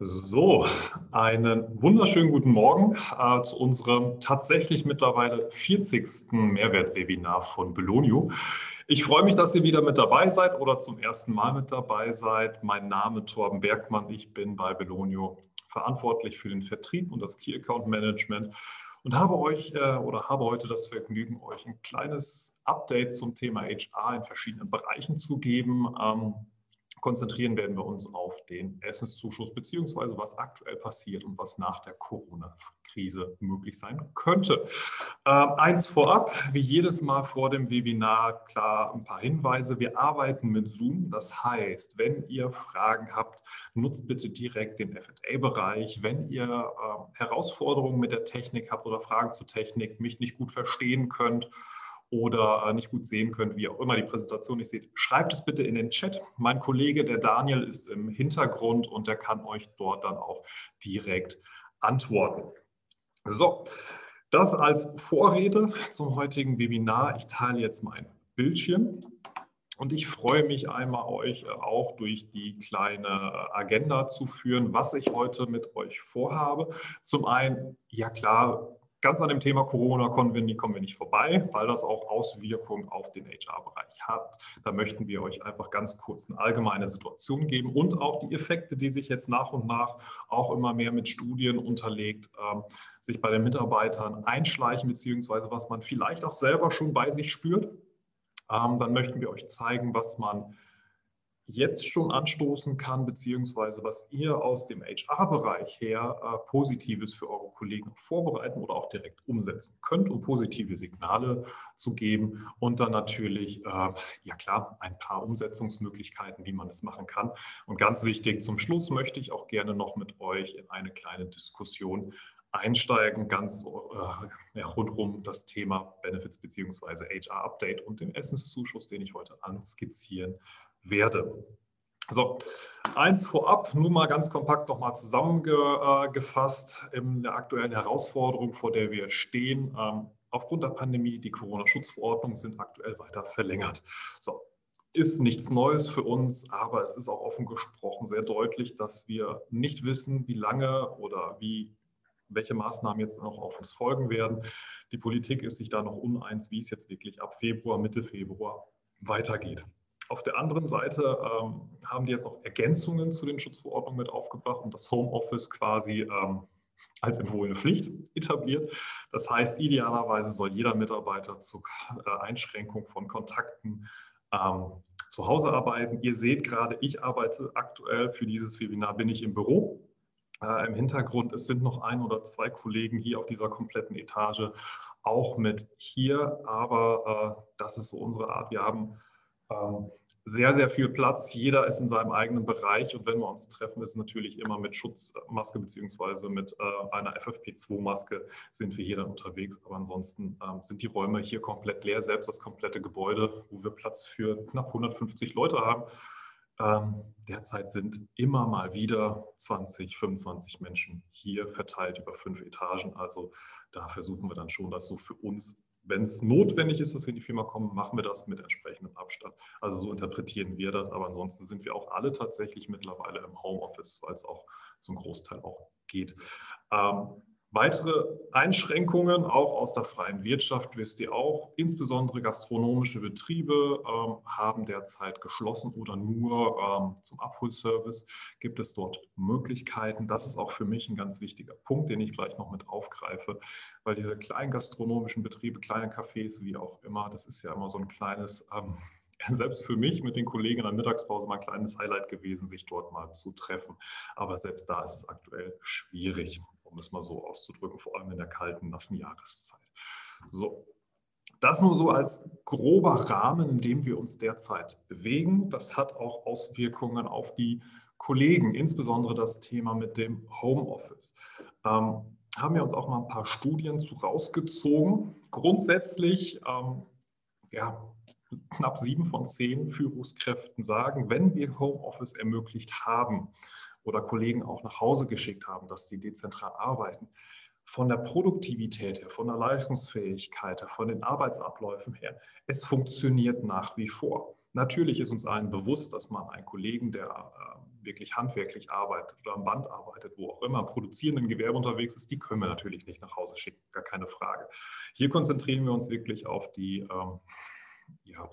So, einen wunderschönen guten Morgen äh, zu unserem tatsächlich mittlerweile 40. Mehrwertwebinar von Belonio. Ich freue mich, dass ihr wieder mit dabei seid oder zum ersten Mal mit dabei seid. Mein Name ist Torben Bergmann. Ich bin bei Belonio verantwortlich für den Vertrieb und das Key Account Management und habe euch äh, oder habe heute das Vergnügen, euch ein kleines Update zum Thema HR in verschiedenen Bereichen zu geben. Ähm, konzentrieren werden wir uns auf den Essenszuschuss beziehungsweise was aktuell passiert und was nach der Corona-Krise möglich sein könnte. Äh, eins vorab, wie jedes Mal vor dem Webinar, klar ein paar Hinweise. Wir arbeiten mit Zoom. Das heißt, wenn ihr Fragen habt, nutzt bitte direkt den FA-Bereich. Wenn ihr äh, Herausforderungen mit der Technik habt oder Fragen zur Technik, mich nicht gut verstehen könnt, oder äh, nicht gut sehen könnt, wie auch immer die Präsentation nicht seht, schreibt es bitte in den Chat. Mein Kollege, der Daniel, ist im Hintergrund und der kann euch dort dann auch direkt antworten. So, das als Vorrede zum heutigen Webinar. Ich teile jetzt mein Bildschirm. Und ich freue mich einmal, euch äh, auch durch die kleine äh, Agenda zu führen, was ich heute mit euch vorhabe. Zum einen, ja klar, Ganz an dem Thema Corona kommen wir, kommen wir nicht vorbei, weil das auch Auswirkungen auf den HR-Bereich hat. Da möchten wir euch einfach ganz kurz eine allgemeine Situation geben und auch die Effekte, die sich jetzt nach und nach auch immer mehr mit Studien unterlegt, ähm, sich bei den Mitarbeitern einschleichen, beziehungsweise was man vielleicht auch selber schon bei sich spürt. Ähm, dann möchten wir euch zeigen, was man jetzt schon anstoßen kann, beziehungsweise was ihr aus dem HR-Bereich her äh, Positives für eure Kollegen vorbereiten oder auch direkt umsetzen könnt, um positive Signale zu geben. Und dann natürlich, äh, ja klar, ein paar Umsetzungsmöglichkeiten, wie man es machen kann. Und ganz wichtig, zum Schluss möchte ich auch gerne noch mit euch in eine kleine Diskussion einsteigen, ganz äh, ja, rundum das Thema Benefits bzw. HR-Update und den Essenszuschuss, den ich heute anskizzieren werde. So, eins vorab, nur mal ganz kompakt nochmal zusammengefasst in der aktuellen Herausforderung, vor der wir stehen. Ähm, aufgrund der Pandemie, die Corona-Schutzverordnungen sind aktuell weiter verlängert. So, ist nichts Neues für uns, aber es ist auch offen gesprochen sehr deutlich, dass wir nicht wissen, wie lange oder wie, welche Maßnahmen jetzt noch auf uns folgen werden. Die Politik ist sich da noch uneins, wie es jetzt wirklich ab Februar, Mitte Februar weitergeht. Auf der anderen Seite ähm, haben die jetzt noch Ergänzungen zu den Schutzverordnungen mit aufgebracht und das Homeoffice quasi ähm, als empfohlene Pflicht etabliert. Das heißt, idealerweise soll jeder Mitarbeiter zur äh, Einschränkung von Kontakten ähm, zu Hause arbeiten. Ihr seht gerade, ich arbeite aktuell für dieses Webinar, bin ich im Büro. Äh, Im Hintergrund, es sind noch ein oder zwei Kollegen hier auf dieser kompletten Etage auch mit hier, aber äh, das ist so unsere Art. Wir haben sehr, sehr viel Platz. Jeder ist in seinem eigenen Bereich und wenn wir uns treffen, ist natürlich immer mit Schutzmaske beziehungsweise mit äh, einer FFP2-Maske sind wir hier dann unterwegs. Aber ansonsten ähm, sind die Räume hier komplett leer, selbst das komplette Gebäude, wo wir Platz für knapp 150 Leute haben. Ähm, derzeit sind immer mal wieder 20, 25 Menschen hier verteilt über fünf Etagen. Also da versuchen wir dann schon, das so für uns wenn es notwendig ist, dass wir in die Firma kommen, machen wir das mit entsprechendem Abstand. Also so interpretieren wir das. Aber ansonsten sind wir auch alle tatsächlich mittlerweile im Homeoffice, weil es auch zum Großteil auch geht. Ähm, Weitere Einschränkungen auch aus der freien Wirtschaft wisst ihr auch. Insbesondere gastronomische Betriebe ähm, haben derzeit geschlossen oder nur ähm, zum Abholservice gibt es dort Möglichkeiten. Das ist auch für mich ein ganz wichtiger Punkt, den ich gleich noch mit aufgreife, weil diese kleinen gastronomischen Betriebe, kleine Cafés, wie auch immer, das ist ja immer so ein kleines ähm, selbst für mich mit den Kollegen in der Mittagspause mal ein kleines Highlight gewesen, sich dort mal zu treffen. Aber selbst da ist es aktuell schwierig, um es mal so auszudrücken, vor allem in der kalten, nassen Jahreszeit. So, das nur so als grober Rahmen, in dem wir uns derzeit bewegen. Das hat auch Auswirkungen auf die Kollegen, insbesondere das Thema mit dem Homeoffice. Ähm, haben wir uns auch mal ein paar Studien zu rausgezogen. Grundsätzlich ähm, ja, knapp sieben von zehn Führungskräften sagen, wenn wir Homeoffice ermöglicht haben oder Kollegen auch nach Hause geschickt haben, dass die dezentral arbeiten, von der Produktivität her, von der Leistungsfähigkeit her, von den Arbeitsabläufen her, es funktioniert nach wie vor. Natürlich ist uns allen bewusst, dass man einen Kollegen, der äh, wirklich handwerklich arbeitet oder am Band arbeitet, wo auch immer, im produzierenden Gewerbe unterwegs ist, die können wir natürlich nicht nach Hause schicken, gar keine Frage. Hier konzentrieren wir uns wirklich auf die, ähm, ja,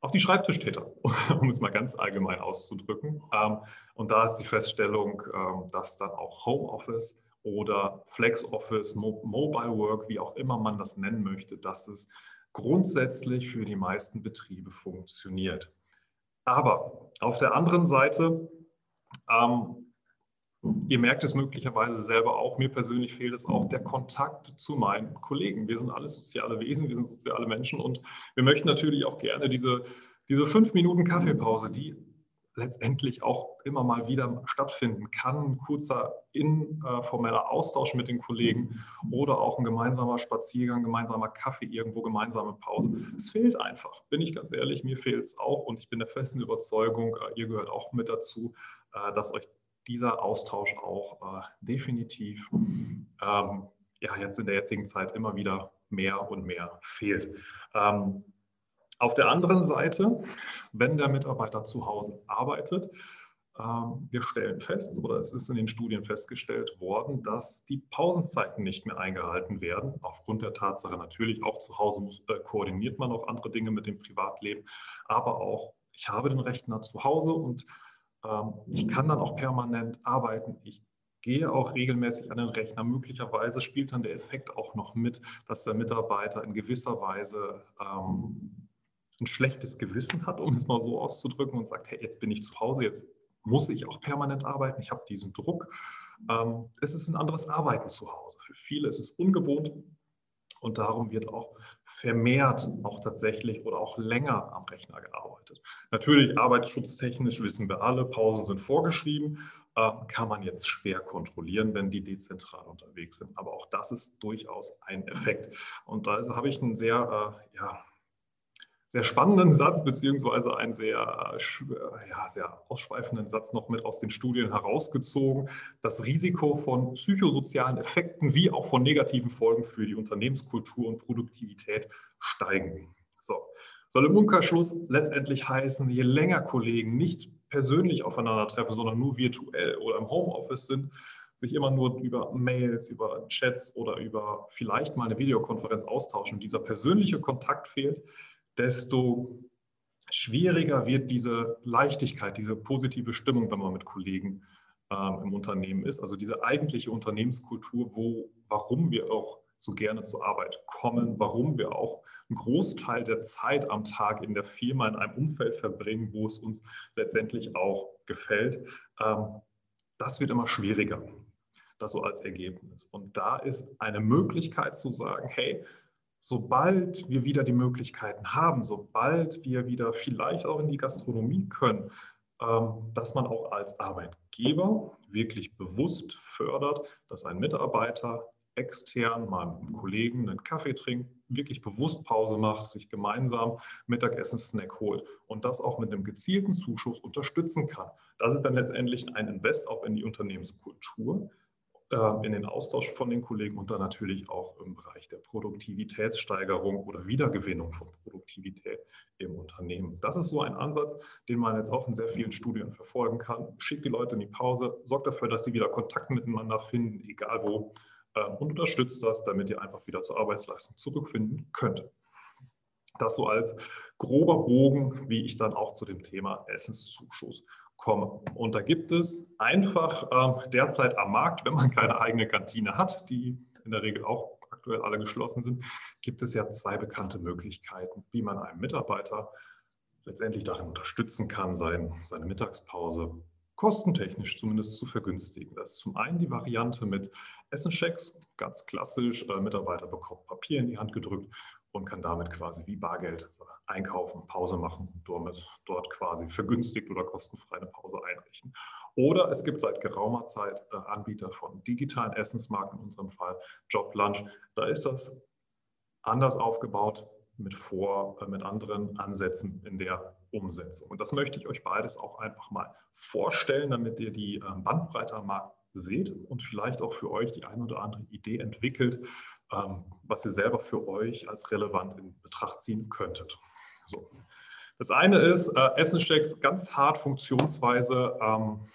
auf die Schreibtischtäter, um es mal ganz allgemein auszudrücken. Ähm, und da ist die Feststellung, ähm, dass dann auch Homeoffice oder Flex Office, Mobile Work, wie auch immer man das nennen möchte, dass es grundsätzlich für die meisten Betriebe funktioniert. Aber auf der anderen Seite, ähm, ihr merkt es möglicherweise selber auch, mir persönlich fehlt es auch der Kontakt zu meinen Kollegen. Wir sind alle soziale Wesen, wir sind soziale Menschen und wir möchten natürlich auch gerne diese, diese fünf Minuten Kaffeepause, die letztendlich auch immer mal wieder stattfinden kann. Ein kurzer informeller Austausch mit den Kollegen oder auch ein gemeinsamer Spaziergang, gemeinsamer Kaffee irgendwo, gemeinsame Pause. Es fehlt einfach, bin ich ganz ehrlich, mir fehlt es auch und ich bin der festen Überzeugung, äh, ihr gehört auch mit dazu, äh, dass euch dieser Austausch auch äh, definitiv ähm, ja, jetzt in der jetzigen Zeit immer wieder mehr und mehr fehlt. Ähm, auf der anderen Seite, wenn der Mitarbeiter zu Hause arbeitet, ähm, wir stellen fest, oder es ist in den Studien festgestellt worden, dass die Pausenzeiten nicht mehr eingehalten werden. Aufgrund der Tatsache natürlich, auch zu Hause muss, äh, koordiniert man auch andere Dinge mit dem Privatleben, aber auch, ich habe den Rechner zu Hause und ich kann dann auch permanent arbeiten. Ich gehe auch regelmäßig an den Rechner. Möglicherweise spielt dann der Effekt auch noch mit, dass der Mitarbeiter in gewisser Weise ähm, ein schlechtes Gewissen hat, um es mal so auszudrücken, und sagt, hey, jetzt bin ich zu Hause, jetzt muss ich auch permanent arbeiten, ich habe diesen Druck. Ähm, es ist ein anderes Arbeiten zu Hause. Für viele ist es ungewohnt und darum wird auch vermehrt auch tatsächlich oder auch länger am Rechner gearbeitet. Natürlich arbeitsschutztechnisch wissen wir alle, Pausen sind vorgeschrieben, äh, kann man jetzt schwer kontrollieren, wenn die dezentral unterwegs sind. Aber auch das ist durchaus ein Effekt. Und da habe ich einen sehr, äh, ja, sehr spannenden Satz, beziehungsweise einen sehr, ja, sehr ausschweifenden Satz noch mit aus den Studien herausgezogen. Das Risiko von psychosozialen Effekten wie auch von negativen Folgen für die Unternehmenskultur und Produktivität steigen. So. Soll im Umkehrschluss letztendlich heißen, je länger Kollegen nicht persönlich aufeinandertreffen, sondern nur virtuell oder im Homeoffice sind, sich immer nur über Mails, über Chats oder über vielleicht mal eine Videokonferenz austauschen, dieser persönliche Kontakt fehlt, desto schwieriger wird diese Leichtigkeit, diese positive Stimmung, wenn man mit Kollegen ähm, im Unternehmen ist. Also diese eigentliche Unternehmenskultur, wo, warum wir auch so gerne zur Arbeit kommen, warum wir auch einen Großteil der Zeit am Tag in der Firma in einem Umfeld verbringen, wo es uns letztendlich auch gefällt. Ähm, das wird immer schwieriger, das so als Ergebnis. Und da ist eine Möglichkeit zu sagen, hey, sobald wir wieder die Möglichkeiten haben, sobald wir wieder vielleicht auch in die Gastronomie können, ähm, dass man auch als Arbeitgeber wirklich bewusst fördert, dass ein Mitarbeiter extern mal mit einem Kollegen einen Kaffee trinkt, wirklich bewusst Pause macht, sich gemeinsam Mittagessen-Snack holt und das auch mit einem gezielten Zuschuss unterstützen kann. Das ist dann letztendlich ein Invest auch in die Unternehmenskultur, in den Austausch von den Kollegen und dann natürlich auch im Bereich der Produktivitätssteigerung oder Wiedergewinnung von Produktivität im Unternehmen. Das ist so ein Ansatz, den man jetzt auch in sehr vielen Studien verfolgen kann. Schickt die Leute in die Pause, sorgt dafür, dass sie wieder Kontakt miteinander finden, egal wo, ähm, und unterstützt das, damit ihr einfach wieder zur Arbeitsleistung zurückfinden könnt. Das so als grober Bogen, wie ich dann auch zu dem Thema Essenszuschuss komme. Und da gibt es einfach äh, derzeit am Markt, wenn man keine eigene Kantine hat, die in der Regel auch aktuell alle geschlossen sind, gibt es ja zwei bekannte Möglichkeiten, wie man einen Mitarbeiter letztendlich darin unterstützen kann, sein, seine Mittagspause kostentechnisch zumindest zu vergünstigen. Das ist zum einen die Variante mit Essenschecks, ganz klassisch, äh, Mitarbeiter bekommt Papier in die Hand gedrückt und kann damit quasi wie Bargeld einkaufen, Pause machen und damit dort quasi vergünstigt oder kostenfrei eine Pause einrichten. Oder es gibt seit geraumer Zeit äh, Anbieter von digitalen Essensmarken, in unserem Fall Job Lunch. Da ist das anders aufgebaut mit vor, äh, mit anderen Ansätzen in der Umsetzung. Und das möchte ich euch beides auch einfach mal vorstellen, damit ihr die ähm, Bandbreite am Markt seht und vielleicht auch für euch die eine oder andere Idee entwickelt, was ihr selber für euch als relevant in Betracht ziehen könntet. So. Das eine ist äh, Essenschecks ganz hart Funktionsweise. Ähm,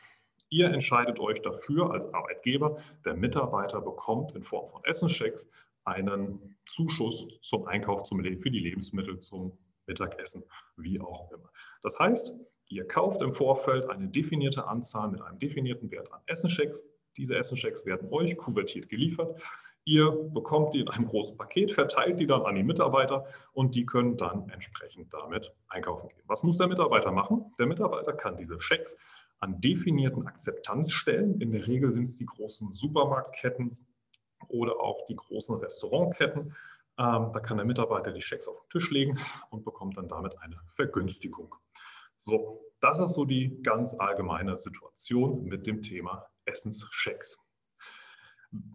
ihr entscheidet euch dafür als Arbeitgeber, der Mitarbeiter bekommt in Form von Essenschecks einen Zuschuss zum Einkauf zum, für die Lebensmittel zum Mittagessen, wie auch immer. Das heißt, ihr kauft im Vorfeld eine definierte Anzahl mit einem definierten Wert an Essenschecks. Diese Essenschecks werden euch kuvertiert geliefert. Ihr bekommt die in einem großen Paket, verteilt die dann an die Mitarbeiter und die können dann entsprechend damit einkaufen gehen. Was muss der Mitarbeiter machen? Der Mitarbeiter kann diese Schecks an definierten Akzeptanzstellen, in der Regel sind es die großen Supermarktketten oder auch die großen Restaurantketten, ähm, da kann der Mitarbeiter die Schecks auf den Tisch legen und bekommt dann damit eine Vergünstigung. So, das ist so die ganz allgemeine Situation mit dem Thema Essenschecks.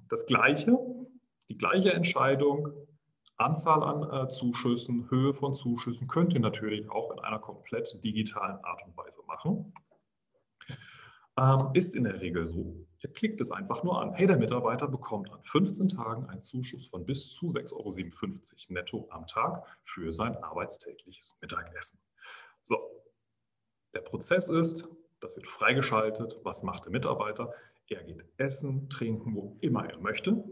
Das gleiche, die gleiche Entscheidung, Anzahl an äh, Zuschüssen, Höhe von Zuschüssen könnt ihr natürlich auch in einer komplett digitalen Art und Weise machen. Ähm, ist in der Regel so, ihr klickt es einfach nur an. Hey, der Mitarbeiter bekommt an 15 Tagen einen Zuschuss von bis zu 6,57 Euro netto am Tag für sein arbeitstägliches Mittagessen. So, der Prozess ist, das wird freigeschaltet. Was macht der Mitarbeiter? Er geht essen, trinken, wo immer er möchte,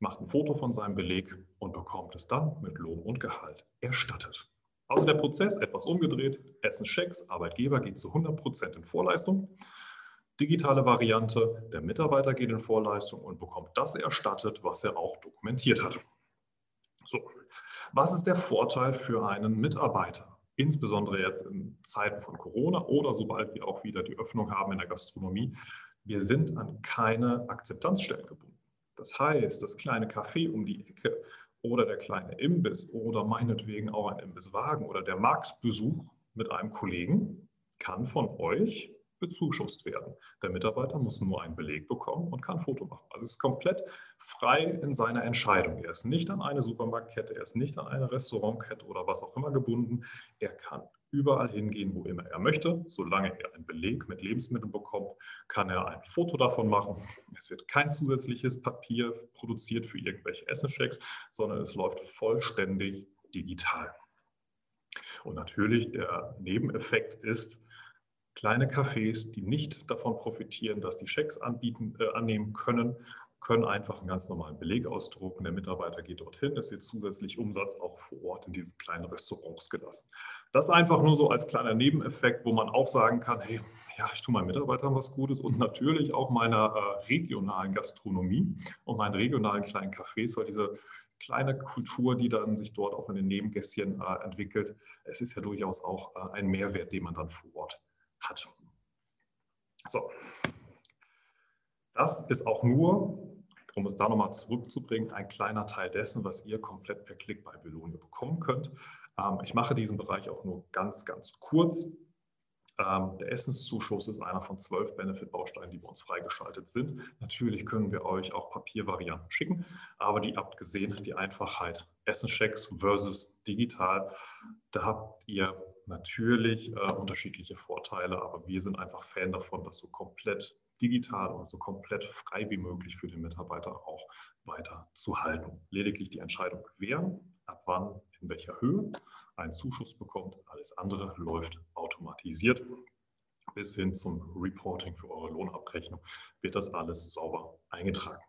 macht ein Foto von seinem Beleg und bekommt es dann mit Lohn und Gehalt erstattet. Also der Prozess etwas umgedreht, Essenschecks, Arbeitgeber geht zu 100% in Vorleistung. Digitale Variante, der Mitarbeiter geht in Vorleistung und bekommt das erstattet, was er auch dokumentiert hat. So, was ist der Vorteil für einen Mitarbeiter? Insbesondere jetzt in Zeiten von Corona oder sobald wir auch wieder die Öffnung haben in der Gastronomie, wir sind an keine Akzeptanzstellen gebunden. Das heißt, das kleine Café um die Ecke oder der kleine Imbiss oder meinetwegen auch ein Imbisswagen oder der Marktbesuch mit einem Kollegen kann von euch bezuschusst werden. Der Mitarbeiter muss nur einen Beleg bekommen und kann ein Foto machen. Also es ist komplett frei in seiner Entscheidung. Er ist nicht an eine Supermarktkette, er ist nicht an eine Restaurantkette oder was auch immer gebunden. Er kann überall hingehen, wo immer er möchte. Solange er einen Beleg mit Lebensmitteln bekommt, kann er ein Foto davon machen. Es wird kein zusätzliches Papier produziert für irgendwelche Essenschecks, sondern es läuft vollständig digital. Und natürlich der Nebeneffekt ist, kleine Cafés, die nicht davon profitieren, dass die Schecks anbieten, äh, annehmen können, können einfach einen ganz normalen Beleg ausdrucken. Der Mitarbeiter geht dorthin. Es wird zusätzlich Umsatz auch vor Ort in diesen kleinen Restaurants gelassen. Das einfach nur so als kleiner Nebeneffekt, wo man auch sagen kann, hey, ja, ich tue meinen Mitarbeitern was Gutes und natürlich auch meiner äh, regionalen Gastronomie und meinen regionalen kleinen Cafés, weil diese kleine Kultur, die dann sich dort auch in den Nebengästchen äh, entwickelt, es ist ja durchaus auch äh, ein Mehrwert, den man dann vor Ort hat. So, das ist auch nur um es da nochmal zurückzubringen, ein kleiner Teil dessen, was ihr komplett per Klick bei Belonio bekommen könnt. Ähm, ich mache diesen Bereich auch nur ganz, ganz kurz. Ähm, der Essenszuschuss ist einer von zwölf Benefit-Bausteinen, die bei uns freigeschaltet sind. Natürlich können wir euch auch Papiervarianten schicken, aber die habt gesehen, die Einfachheit Essenschecks versus digital, da habt ihr natürlich äh, unterschiedliche Vorteile, aber wir sind einfach Fan davon, das so komplett digital und so komplett frei wie möglich für den Mitarbeiter auch weiter zu halten. Lediglich die Entscheidung, wer ab wann in welcher Höhe einen Zuschuss bekommt. Alles andere läuft automatisiert. Bis hin zum Reporting für eure Lohnabrechnung wird das alles sauber eingetragen.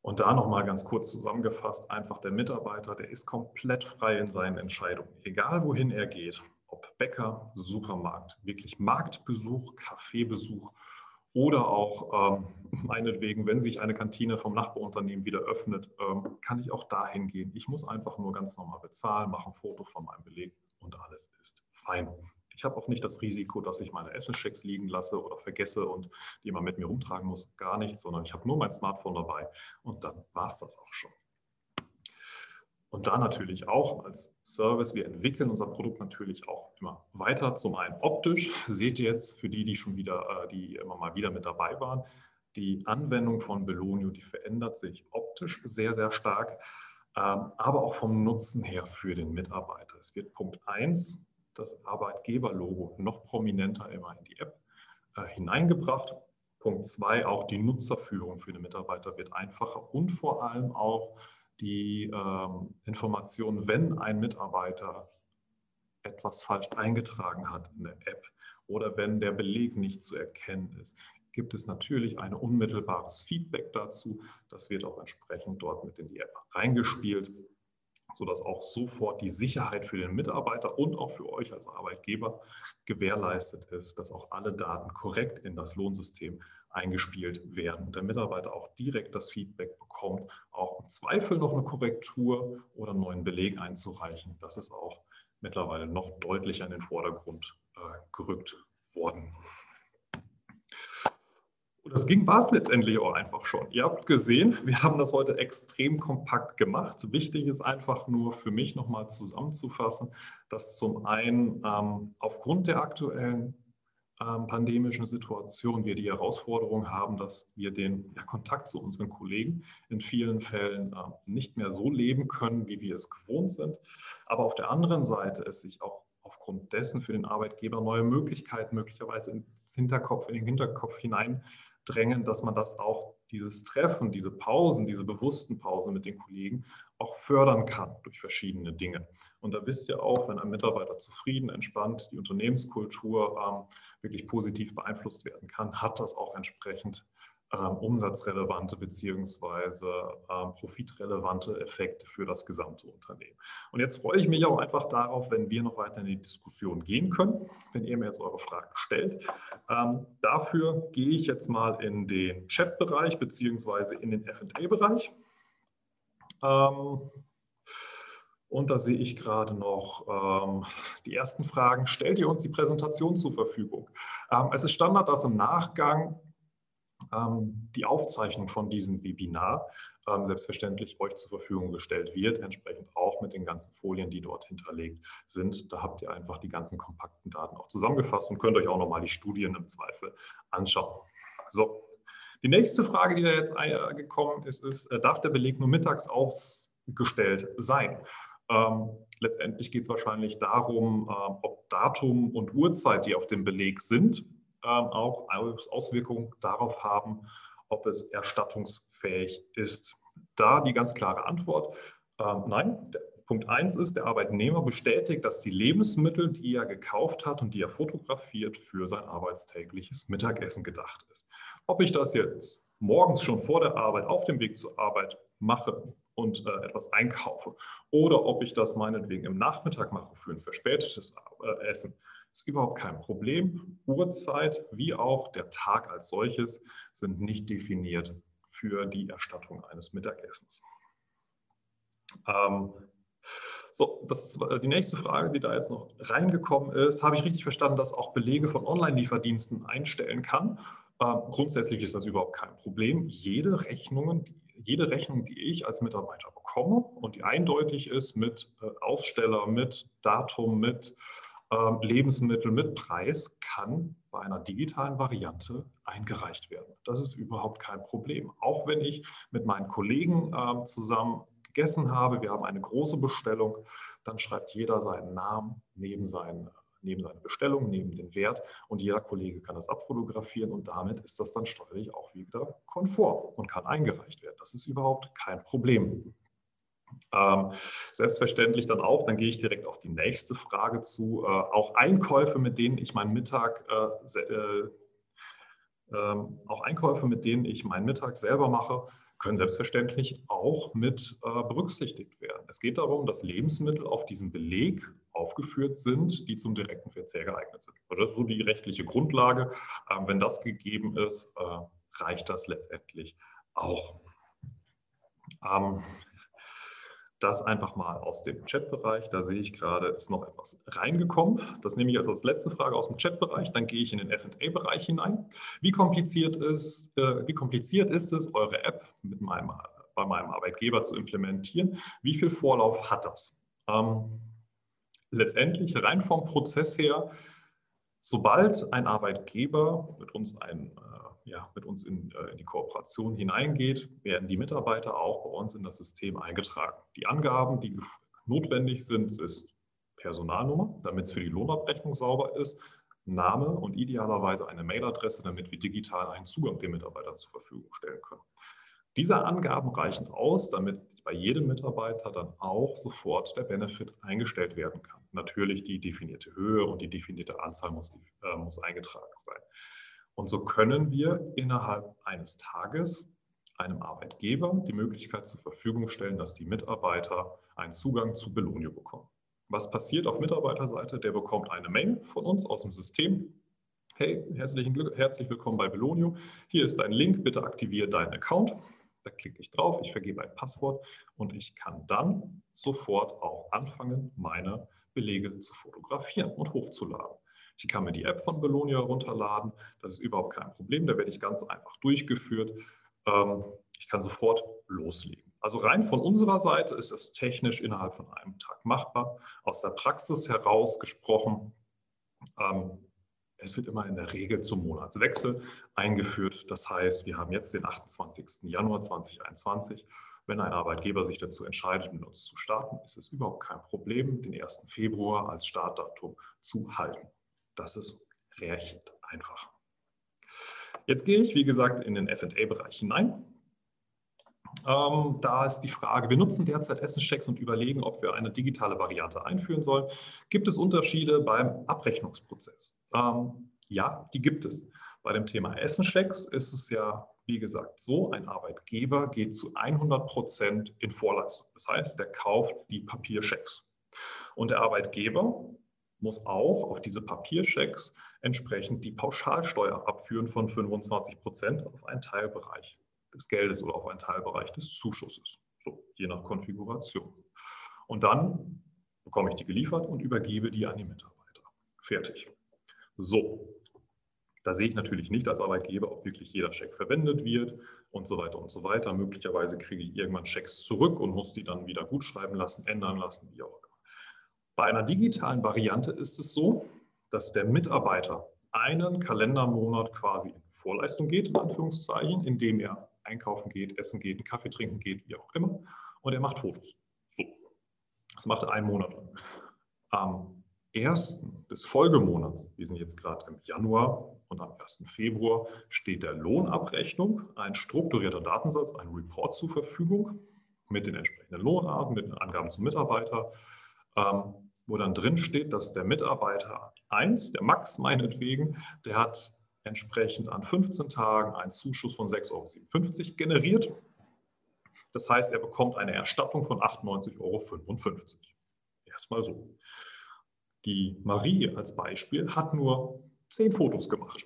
Und da nochmal ganz kurz zusammengefasst, einfach der Mitarbeiter, der ist komplett frei in seinen Entscheidungen. Egal wohin er geht, ob Bäcker, Supermarkt, wirklich Marktbesuch, Kaffeebesuch oder auch ähm, meinetwegen, wenn sich eine Kantine vom Nachbarunternehmen wieder öffnet, ähm, kann ich auch dahin gehen. Ich muss einfach nur ganz normal bezahlen, mache ein Foto von meinem Beleg und alles ist fein. Ich habe auch nicht das Risiko, dass ich meine Essenschecks liegen lasse oder vergesse und die immer mit mir rumtragen muss. Gar nichts, sondern ich habe nur mein Smartphone dabei und dann war es das auch schon. Und da natürlich auch als Service, wir entwickeln unser Produkt natürlich auch immer weiter. Zum einen optisch, seht ihr jetzt für die, die schon wieder, äh, die immer mal wieder mit dabei waren, die Anwendung von Belonio, die verändert sich optisch sehr, sehr stark, ähm, aber auch vom Nutzen her für den Mitarbeiter. Es wird Punkt 1, das Arbeitgeberlogo noch prominenter immer in die App äh, hineingebracht. Punkt 2, auch die Nutzerführung für den Mitarbeiter wird einfacher und vor allem auch die ähm, Information, wenn ein Mitarbeiter etwas falsch eingetragen hat in der App oder wenn der Beleg nicht zu erkennen ist, gibt es natürlich ein unmittelbares Feedback dazu. Das wird auch entsprechend dort mit in die App reingespielt, sodass auch sofort die Sicherheit für den Mitarbeiter und auch für euch als Arbeitgeber gewährleistet ist, dass auch alle Daten korrekt in das Lohnsystem eingespielt werden der Mitarbeiter auch direkt das Feedback bekommt, auch im Zweifel noch eine Korrektur oder einen neuen Beleg einzureichen. Das ist auch mittlerweile noch deutlicher in den Vordergrund äh, gerückt worden. Und das ging war es letztendlich auch einfach schon. Ihr habt gesehen, wir haben das heute extrem kompakt gemacht. Wichtig ist einfach nur für mich nochmal zusammenzufassen, dass zum einen ähm, aufgrund der aktuellen ähm, pandemischen Situation wir die Herausforderung haben, dass wir den ja, Kontakt zu unseren Kollegen in vielen Fällen äh, nicht mehr so leben können, wie wir es gewohnt sind. Aber auf der anderen Seite es sich auch aufgrund dessen für den Arbeitgeber neue Möglichkeiten möglicherweise ins Hinterkopf, in den Hinterkopf hineindrängen, dass man das auch, dieses Treffen, diese Pausen, diese bewussten Pausen mit den Kollegen auch fördern kann durch verschiedene Dinge. Und da wisst ihr auch, wenn ein Mitarbeiter zufrieden, entspannt, die Unternehmenskultur ähm, wirklich positiv beeinflusst werden kann, hat das auch entsprechend ähm, umsatzrelevante beziehungsweise ähm, profitrelevante Effekte für das gesamte Unternehmen. Und jetzt freue ich mich auch einfach darauf, wenn wir noch weiter in die Diskussion gehen können, wenn ihr mir jetzt eure Fragen stellt. Ähm, dafür gehe ich jetzt mal in den Chat-Bereich beziehungsweise in den FA-Bereich. Ähm, und da sehe ich gerade noch ähm, die ersten Fragen. Stellt ihr uns die Präsentation zur Verfügung? Ähm, es ist Standard, dass im Nachgang ähm, die Aufzeichnung von diesem Webinar ähm, selbstverständlich euch zur Verfügung gestellt wird, entsprechend auch mit den ganzen Folien, die dort hinterlegt sind. Da habt ihr einfach die ganzen kompakten Daten auch zusammengefasst und könnt euch auch nochmal die Studien im Zweifel anschauen. So, die nächste Frage, die da jetzt gekommen ist, ist, äh, darf der Beleg nur mittags ausgestellt sein? Ähm, letztendlich geht es wahrscheinlich darum, äh, ob Datum und Uhrzeit, die auf dem Beleg sind, ähm, auch Auswirkungen darauf haben, ob es erstattungsfähig ist. Da die ganz klare Antwort, ähm, nein. Punkt 1 ist, der Arbeitnehmer bestätigt, dass die Lebensmittel, die er gekauft hat und die er fotografiert, für sein arbeitstägliches Mittagessen gedacht ist. Ob ich das jetzt morgens schon vor der Arbeit auf dem Weg zur Arbeit mache und äh, etwas einkaufe oder ob ich das meinetwegen im Nachmittag mache für ein verspätetes äh, Essen, ist überhaupt kein Problem. Uhrzeit wie auch der Tag als solches sind nicht definiert für die Erstattung eines Mittagessens. Ähm, so, das, die nächste Frage, die da jetzt noch reingekommen ist, habe ich richtig verstanden, dass auch Belege von Online-Lieferdiensten einstellen kann? Grundsätzlich ist das überhaupt kein Problem. Jede Rechnung, jede Rechnung, die ich als Mitarbeiter bekomme und die eindeutig ist mit äh, Aussteller, mit Datum, mit ähm, Lebensmittel mit Preis kann bei einer digitalen Variante eingereicht werden. Das ist überhaupt kein Problem. Auch wenn ich mit meinen Kollegen ähm, zusammen gegessen habe, wir haben eine große Bestellung, dann schreibt jeder seinen Namen neben, seinen, neben seine Bestellung, neben den Wert und jeder Kollege kann das abfotografieren und damit ist das dann steuerlich auch wieder konform und kann eingereicht werden. Das ist überhaupt kein Problem. Ähm, selbstverständlich dann auch, dann gehe ich direkt auf die nächste Frage zu, äh, auch Einkäufe, mit denen ich meinen Mittag, äh, äh, ähm, auch Einkäufe, mit denen ich meinen Mittag selber mache, können selbstverständlich auch mit äh, berücksichtigt werden. Es geht darum, dass Lebensmittel auf diesem Beleg aufgeführt sind, die zum direkten Verzehr geeignet sind. Das ist so die rechtliche Grundlage. Ähm, wenn das gegeben ist, äh, reicht das letztendlich auch. Ähm, das einfach mal aus dem Chatbereich. Da sehe ich gerade, ist noch etwas reingekommen. Das nehme ich als, als letzte Frage aus dem Chatbereich. Dann gehe ich in den FA-Bereich hinein. Wie kompliziert, ist, äh, wie kompliziert ist es, eure App mit meinem, bei meinem Arbeitgeber zu implementieren? Wie viel Vorlauf hat das? Ähm, letztendlich rein vom Prozess her, sobald ein Arbeitgeber mit uns ein äh, ja, mit uns in, äh, in, die Kooperation hineingeht, werden die Mitarbeiter auch bei uns in das System eingetragen. Die Angaben, die notwendig sind, ist Personalnummer, damit es für die Lohnabrechnung sauber ist, Name und idealerweise eine Mailadresse, damit wir digital einen Zugang den Mitarbeitern zur Verfügung stellen können. Diese Angaben reichen aus, damit bei jedem Mitarbeiter dann auch sofort der Benefit eingestellt werden kann. Natürlich die definierte Höhe und die definierte Anzahl muss, äh, muss eingetragen sein. Und so können wir innerhalb eines Tages einem Arbeitgeber die Möglichkeit zur Verfügung stellen, dass die Mitarbeiter einen Zugang zu Belonio bekommen. Was passiert auf Mitarbeiterseite? Der bekommt eine Mail von uns aus dem System. Hey, herzlichen Glück, herzlich willkommen bei Belonio. Hier ist dein Link, bitte aktiviere deinen Account. Da klicke ich drauf, ich vergebe ein Passwort und ich kann dann sofort auch anfangen, meine Belege zu fotografieren und hochzuladen. Ich kann mir die App von Belonia runterladen. Das ist überhaupt kein Problem. Da werde ich ganz einfach durchgeführt. Ähm, ich kann sofort loslegen. Also rein von unserer Seite ist es technisch innerhalb von einem Tag machbar. Aus der Praxis heraus gesprochen, ähm, es wird immer in der Regel zum Monatswechsel eingeführt. Das heißt, wir haben jetzt den 28. Januar 2021. Wenn ein Arbeitgeber sich dazu entscheidet, mit uns zu starten, ist es überhaupt kein Problem, den 1. Februar als Startdatum zu halten. Das ist recht einfach. Jetzt gehe ich, wie gesagt, in den FA-Bereich hinein. Ähm, da ist die Frage, wir nutzen derzeit Essenschecks und überlegen, ob wir eine digitale Variante einführen sollen. Gibt es Unterschiede beim Abrechnungsprozess? Ähm, ja, die gibt es. Bei dem Thema Essenschecks ist es ja, wie gesagt, so, ein Arbeitgeber geht zu 100 Prozent in Vorleistung. Das heißt, der kauft die Papierschecks. Und der Arbeitgeber muss auch auf diese Papierschecks entsprechend die Pauschalsteuer abführen von 25 Prozent auf einen Teilbereich des Geldes oder auf einen Teilbereich des Zuschusses. So, je nach Konfiguration. Und dann bekomme ich die geliefert und übergebe die an die Mitarbeiter. Fertig. So, da sehe ich natürlich nicht als Arbeitgeber, ob wirklich jeder Scheck verwendet wird und so weiter und so weiter. Möglicherweise kriege ich irgendwann Schecks zurück und muss die dann wieder gut schreiben lassen, ändern lassen, wie auch immer. Bei einer digitalen Variante ist es so, dass der Mitarbeiter einen Kalendermonat quasi in Vorleistung geht, in Anführungszeichen, indem er einkaufen geht, essen geht, einen Kaffee trinken geht, wie auch immer. Und er macht Fotos. So. Das macht er einen Monat lang. Am 1. des Folgemonats, wir sind jetzt gerade im Januar und am 1. Februar, steht der Lohnabrechnung ein strukturierter Datensatz, ein Report zur Verfügung mit den entsprechenden Lohnarten, mit den Angaben zum Mitarbeiter, ähm, wo dann drin steht, dass der Mitarbeiter 1, der Max meinetwegen, der hat entsprechend an 15 Tagen einen Zuschuss von 6,57 Euro generiert. Das heißt, er bekommt eine Erstattung von 98,55 Euro. Erstmal so. Die Marie als Beispiel hat nur 10 Fotos gemacht.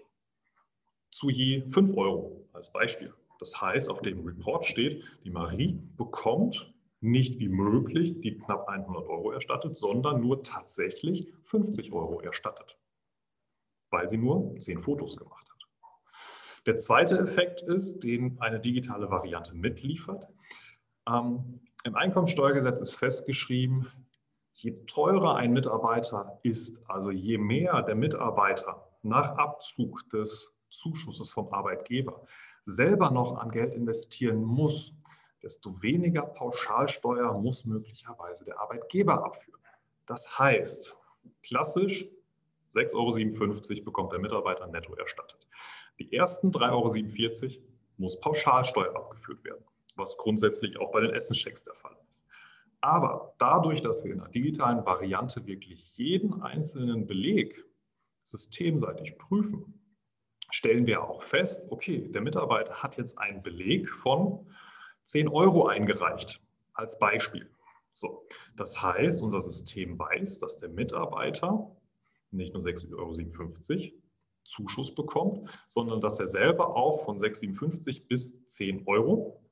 Zu je 5 Euro als Beispiel. Das heißt, auf dem Report steht, die Marie bekommt nicht wie möglich die knapp 100 Euro erstattet, sondern nur tatsächlich 50 Euro erstattet weil sie nur zehn Fotos gemacht hat. Der zweite Effekt ist, den eine digitale Variante mitliefert. Ähm, Im Einkommensteuergesetz ist festgeschrieben, je teurer ein Mitarbeiter ist, also je mehr der Mitarbeiter nach Abzug des Zuschusses vom Arbeitgeber selber noch an Geld investieren muss, desto weniger Pauschalsteuer muss möglicherweise der Arbeitgeber abführen. Das heißt, klassisch 6,57 Euro bekommt der Mitarbeiter netto erstattet. Die ersten 3,47 Euro muss Pauschalsteuer abgeführt werden, was grundsätzlich auch bei den Essenschecks der Fall ist. Aber dadurch, dass wir in der digitalen Variante wirklich jeden einzelnen Beleg systemseitig prüfen, stellen wir auch fest, okay, der Mitarbeiter hat jetzt einen Beleg von 10 Euro eingereicht, als Beispiel. So, das heißt, unser System weiß, dass der Mitarbeiter nicht nur 6,57 Euro Zuschuss bekommt, sondern dass er selber auch von 6,57 bis 10 Euro,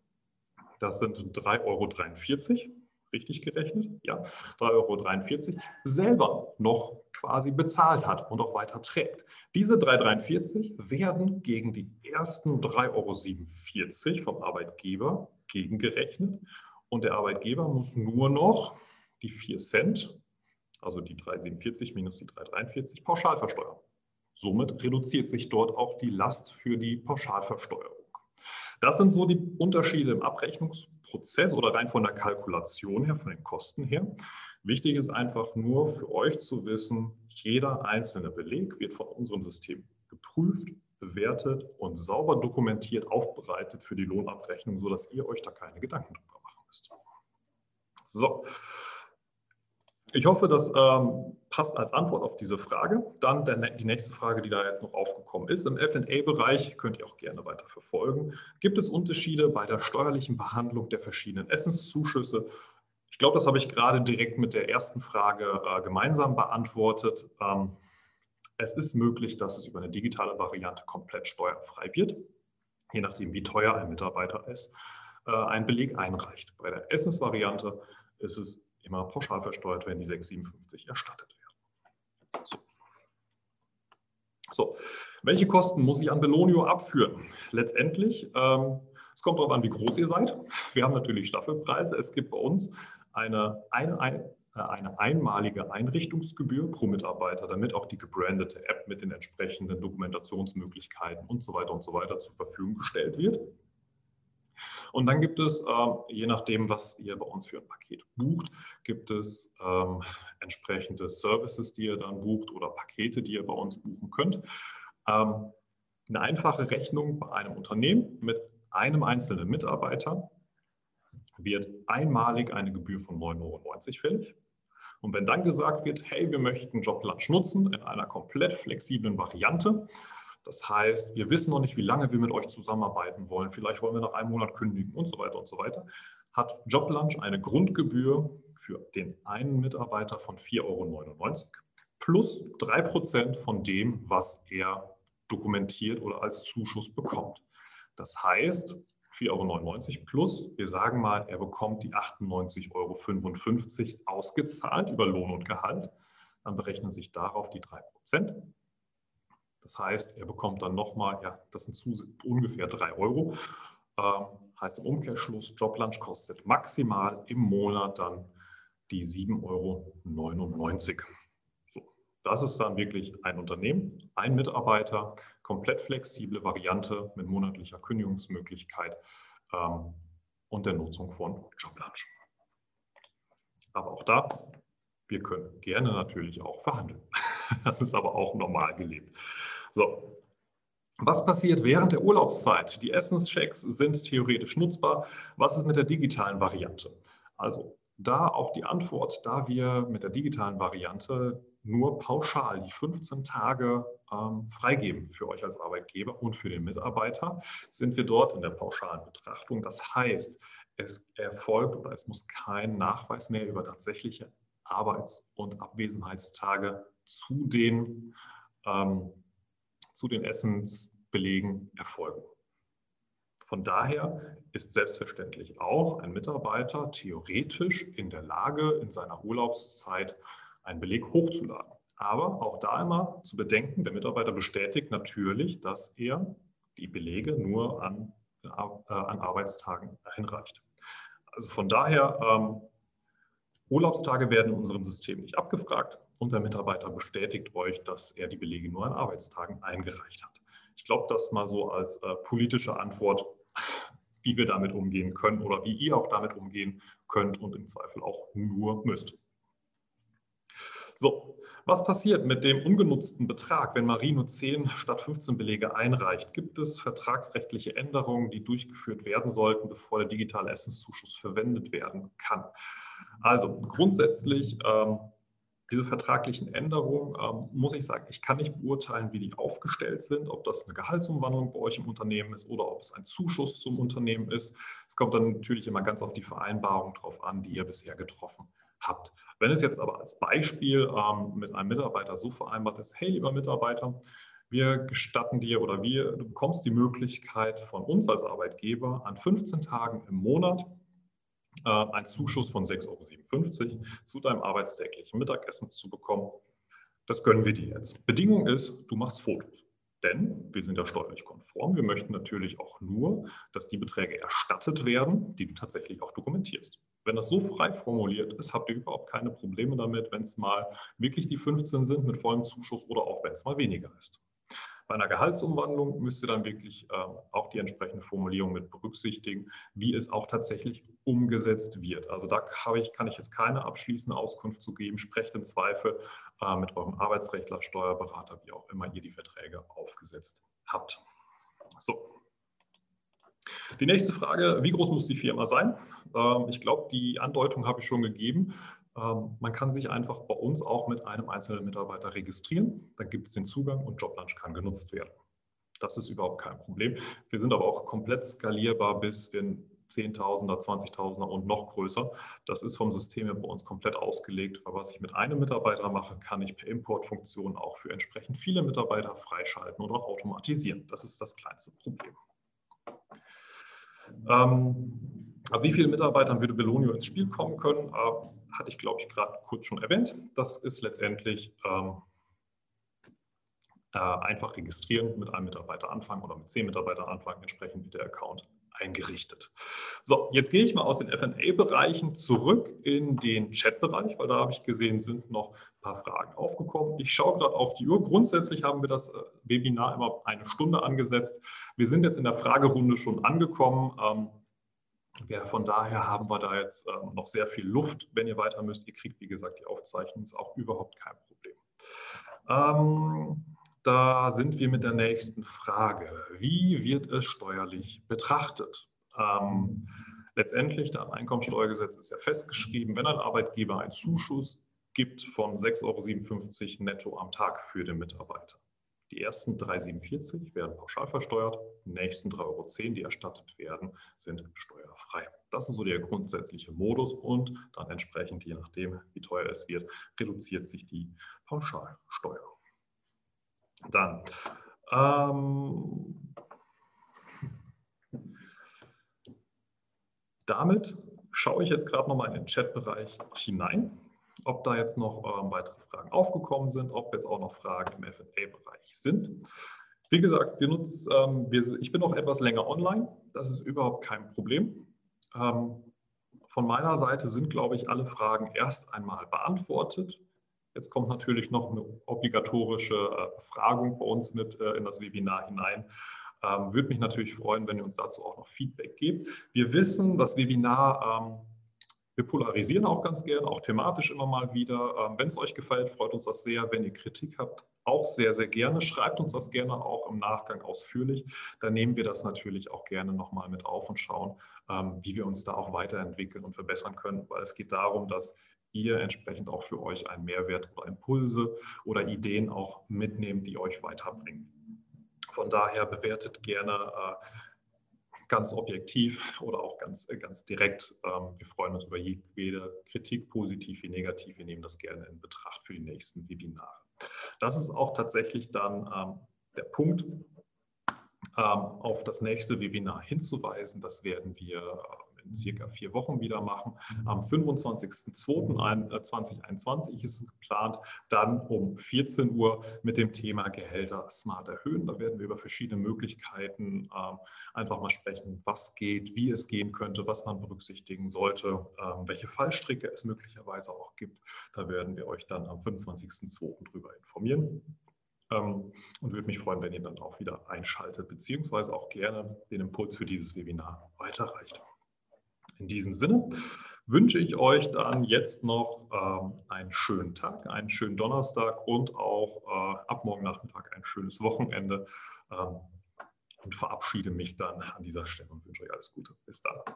das sind 3,43 Euro, richtig gerechnet, ja, 3,43 Euro, selber noch quasi bezahlt hat und auch weiter trägt. Diese 3,43 Euro werden gegen die ersten 3,47 Euro vom Arbeitgeber gegengerechnet und der Arbeitgeber muss nur noch die 4 Cent also die 347 minus die 343, pauschal versteuern. Somit reduziert sich dort auch die Last für die Pauschalversteuerung. Das sind so die Unterschiede im Abrechnungsprozess oder rein von der Kalkulation her, von den Kosten her. Wichtig ist einfach nur für euch zu wissen, jeder einzelne Beleg wird von unserem System geprüft, bewertet und sauber dokumentiert aufbereitet für die Lohnabrechnung, sodass ihr euch da keine Gedanken drüber machen müsst. So, ich hoffe, das ähm, passt als Antwort auf diese Frage. Dann der, die nächste Frage, die da jetzt noch aufgekommen ist. Im FA-Bereich könnt ihr auch gerne weiter verfolgen. Gibt es Unterschiede bei der steuerlichen Behandlung der verschiedenen Essenszuschüsse? Ich glaube, das habe ich gerade direkt mit der ersten Frage äh, gemeinsam beantwortet. Ähm, es ist möglich, dass es über eine digitale Variante komplett steuerfrei wird, je nachdem, wie teuer ein Mitarbeiter ist, äh, ein Beleg einreicht. Bei der Essensvariante ist es immer pauschal versteuert, wenn die 6,57 erstattet werden. So. so. welche Kosten muss ich an Belonio abführen? Letztendlich, ähm, es kommt darauf an, wie groß ihr seid. Wir haben natürlich Staffelpreise. Es gibt bei uns eine, eine, eine, eine einmalige Einrichtungsgebühr pro Mitarbeiter, damit auch die gebrandete App mit den entsprechenden Dokumentationsmöglichkeiten und so weiter und so weiter zur Verfügung gestellt wird. Und dann gibt es, äh, je nachdem, was ihr bei uns für ein Paket bucht, gibt es ähm, entsprechende Services, die ihr dann bucht oder Pakete, die ihr bei uns buchen könnt. Ähm, eine einfache Rechnung bei einem Unternehmen mit einem einzelnen Mitarbeiter wird einmalig eine Gebühr von 9,90 Euro fällig. Und wenn dann gesagt wird, hey, wir möchten Joblunch nutzen in einer komplett flexiblen Variante, das heißt, wir wissen noch nicht, wie lange wir mit euch zusammenarbeiten wollen. Vielleicht wollen wir nach einem Monat kündigen und so weiter und so weiter. Hat JobLunch eine Grundgebühr für den einen Mitarbeiter von 4,99 Euro plus 3% von dem, was er dokumentiert oder als Zuschuss bekommt. Das heißt, 4,99 Euro plus, wir sagen mal, er bekommt die 98,55 Euro ausgezahlt über Lohn und Gehalt. Dann berechnen sich darauf die 3%. Das heißt, er bekommt dann nochmal, ja, das sind ungefähr 3 Euro. Ähm, heißt im Umkehrschluss, Joblunch kostet maximal im Monat dann die 7,99 Euro. So, das ist dann wirklich ein Unternehmen, ein Mitarbeiter, komplett flexible Variante mit monatlicher Kündigungsmöglichkeit ähm, und der Nutzung von Joblunch. Aber auch da, wir können gerne natürlich auch verhandeln. Das ist aber auch normal gelebt. So, was passiert während der Urlaubszeit? Die Essenschecks sind theoretisch nutzbar. Was ist mit der digitalen Variante? Also da auch die Antwort, da wir mit der digitalen Variante nur pauschal die 15 Tage ähm, freigeben für euch als Arbeitgeber und für den Mitarbeiter, sind wir dort in der pauschalen Betrachtung. Das heißt, es erfolgt oder es muss kein Nachweis mehr über tatsächliche Arbeits- und Abwesenheitstage zu den ähm, zu den Essensbelegen erfolgen. Von daher ist selbstverständlich auch ein Mitarbeiter theoretisch in der Lage, in seiner Urlaubszeit einen Beleg hochzuladen. Aber auch da immer zu bedenken, der Mitarbeiter bestätigt natürlich, dass er die Belege nur an, äh, an Arbeitstagen einreicht. Also von daher, ähm, Urlaubstage werden in unserem System nicht abgefragt und der Mitarbeiter bestätigt euch, dass er die Belege nur an Arbeitstagen eingereicht hat. Ich glaube, das mal so als äh, politische Antwort, wie wir damit umgehen können oder wie ihr auch damit umgehen könnt und im Zweifel auch nur müsst. So, was passiert mit dem ungenutzten Betrag, wenn Marino 10 statt 15 Belege einreicht? Gibt es vertragsrechtliche Änderungen, die durchgeführt werden sollten, bevor der digitale Essenszuschuss verwendet werden kann? Also grundsätzlich ähm, diese vertraglichen Änderungen, ähm, muss ich sagen, ich kann nicht beurteilen, wie die aufgestellt sind, ob das eine Gehaltsumwandlung bei euch im Unternehmen ist oder ob es ein Zuschuss zum Unternehmen ist. Es kommt dann natürlich immer ganz auf die Vereinbarung drauf an, die ihr bisher getroffen habt. Wenn es jetzt aber als Beispiel ähm, mit einem Mitarbeiter so vereinbart ist, hey lieber Mitarbeiter, wir gestatten dir oder wir, du bekommst die Möglichkeit von uns als Arbeitgeber an 15 Tagen im Monat äh, einen Zuschuss von 6,57 Euro zu deinem arbeitstäglichen Mittagessen zu bekommen. Das gönnen wir dir jetzt. Bedingung ist, du machst Fotos. Denn wir sind ja steuerlich konform. Wir möchten natürlich auch nur, dass die Beträge erstattet werden, die du tatsächlich auch dokumentierst. Wenn das so frei formuliert ist, habt ihr überhaupt keine Probleme damit, wenn es mal wirklich die 15 sind mit vollem Zuschuss oder auch wenn es mal weniger ist. Bei einer Gehaltsumwandlung müsst ihr dann wirklich äh, auch die entsprechende Formulierung mit berücksichtigen, wie es auch tatsächlich umgesetzt wird. Also da ich, kann ich jetzt keine abschließende Auskunft zu geben. Sprecht im Zweifel äh, mit eurem Arbeitsrechtler, Steuerberater, wie auch immer ihr die Verträge aufgesetzt habt. So. Die nächste Frage, wie groß muss die Firma sein? Ähm, ich glaube, die Andeutung habe ich schon gegeben. Ähm, man kann sich einfach bei uns auch mit einem einzelnen Mitarbeiter registrieren. Dann gibt es den Zugang und Joblunch kann genutzt werden. Das ist überhaupt kein Problem. Wir sind aber auch komplett skalierbar bis in Zehntausender, Zwanzigtausender und noch größer. Das ist vom System her bei uns komplett ausgelegt, weil was ich mit einem Mitarbeiter mache, kann ich per Importfunktion auch für entsprechend viele Mitarbeiter freischalten oder automatisieren. Das ist das kleinste Problem. Ähm, ab wie vielen Mitarbeitern würde Belonio ins Spiel kommen können, äh, hatte ich, glaube ich, gerade kurz schon erwähnt. Das ist letztendlich ähm, äh, einfach registrieren, mit einem Mitarbeiter anfangen oder mit zehn Mitarbeitern anfangen, entsprechend wird der Account eingerichtet. So, jetzt gehe ich mal aus den FA-Bereichen zurück in den Chat-Bereich, weil da habe ich gesehen, sind noch ein paar Fragen aufgekommen. Ich schaue gerade auf die Uhr. Grundsätzlich haben wir das äh, Webinar immer eine Stunde angesetzt. Wir sind jetzt in der Fragerunde schon angekommen. Ja, von daher haben wir da jetzt ähm, noch sehr viel Luft. Wenn ihr weiter müsst, ihr kriegt, wie gesagt, die Aufzeichnung, ist auch überhaupt kein Problem. Ähm, da sind wir mit der nächsten Frage. Wie wird es steuerlich betrachtet? Ähm, letztendlich, das Einkommensteuergesetz ist ja festgeschrieben, wenn ein Arbeitgeber einen Zuschuss gibt von 6,57 Euro netto am Tag für den Mitarbeiter. Die ersten 3,47 werden pauschal versteuert, die nächsten 3,10 Euro, die erstattet werden, sind steuerfrei. Das ist so der grundsätzliche Modus und dann entsprechend, je nachdem, wie teuer es wird, reduziert sich die Pauschalsteuer. Dann, ähm, damit schaue ich jetzt gerade nochmal in den Chatbereich hinein, ob da jetzt noch ähm, weitere Fragen aufgekommen sind, ob jetzt auch noch Fragen im FA-Bereich sind. Wie gesagt, wir nutzen, ähm, wir, ich bin noch etwas länger online, das ist überhaupt kein Problem. Ähm, von meiner Seite sind, glaube ich, alle Fragen erst einmal beantwortet. Jetzt kommt natürlich noch eine obligatorische äh, Befragung bei uns mit äh, in das Webinar hinein. Ähm, würde mich natürlich freuen, wenn ihr uns dazu auch noch Feedback gebt. Wir wissen, das Webinar, ähm, wir polarisieren auch ganz gern, auch thematisch immer mal wieder. Ähm, wenn es euch gefällt, freut uns das sehr. Wenn ihr Kritik habt, auch sehr, sehr gerne. Schreibt uns das gerne auch im Nachgang ausführlich. Dann nehmen wir das natürlich auch gerne nochmal mit auf und schauen, wie wir uns da auch weiterentwickeln und verbessern können, weil es geht darum, dass ihr entsprechend auch für euch einen Mehrwert oder Impulse oder Ideen auch mitnehmt, die euch weiterbringen. Von daher bewertet gerne äh, ganz objektiv oder auch ganz, äh, ganz direkt. Ähm, wir freuen uns über jede Kritik, positiv wie negativ. Wir nehmen das gerne in Betracht für die nächsten Webinare. Das ist auch tatsächlich dann ähm, der Punkt, ähm, auf das nächste Webinar hinzuweisen. Das werden wir in circa vier Wochen wieder machen. Am 25.02.2021 ist es geplant, dann um 14 Uhr mit dem Thema Gehälter smart erhöhen. Da werden wir über verschiedene Möglichkeiten ähm, einfach mal sprechen, was geht, wie es gehen könnte, was man berücksichtigen sollte, ähm, welche Fallstricke es möglicherweise auch gibt. Da werden wir euch dann am 25.02. drüber informieren ähm, und würde mich freuen, wenn ihr dann auch wieder einschaltet, beziehungsweise auch gerne den Impuls für dieses Webinar weiterreicht. In diesem Sinne wünsche ich euch dann jetzt noch ähm, einen schönen Tag, einen schönen Donnerstag und auch äh, ab morgen Nachmittag ein schönes Wochenende ähm, und verabschiede mich dann an dieser Stelle und wünsche euch alles Gute. Bis dann.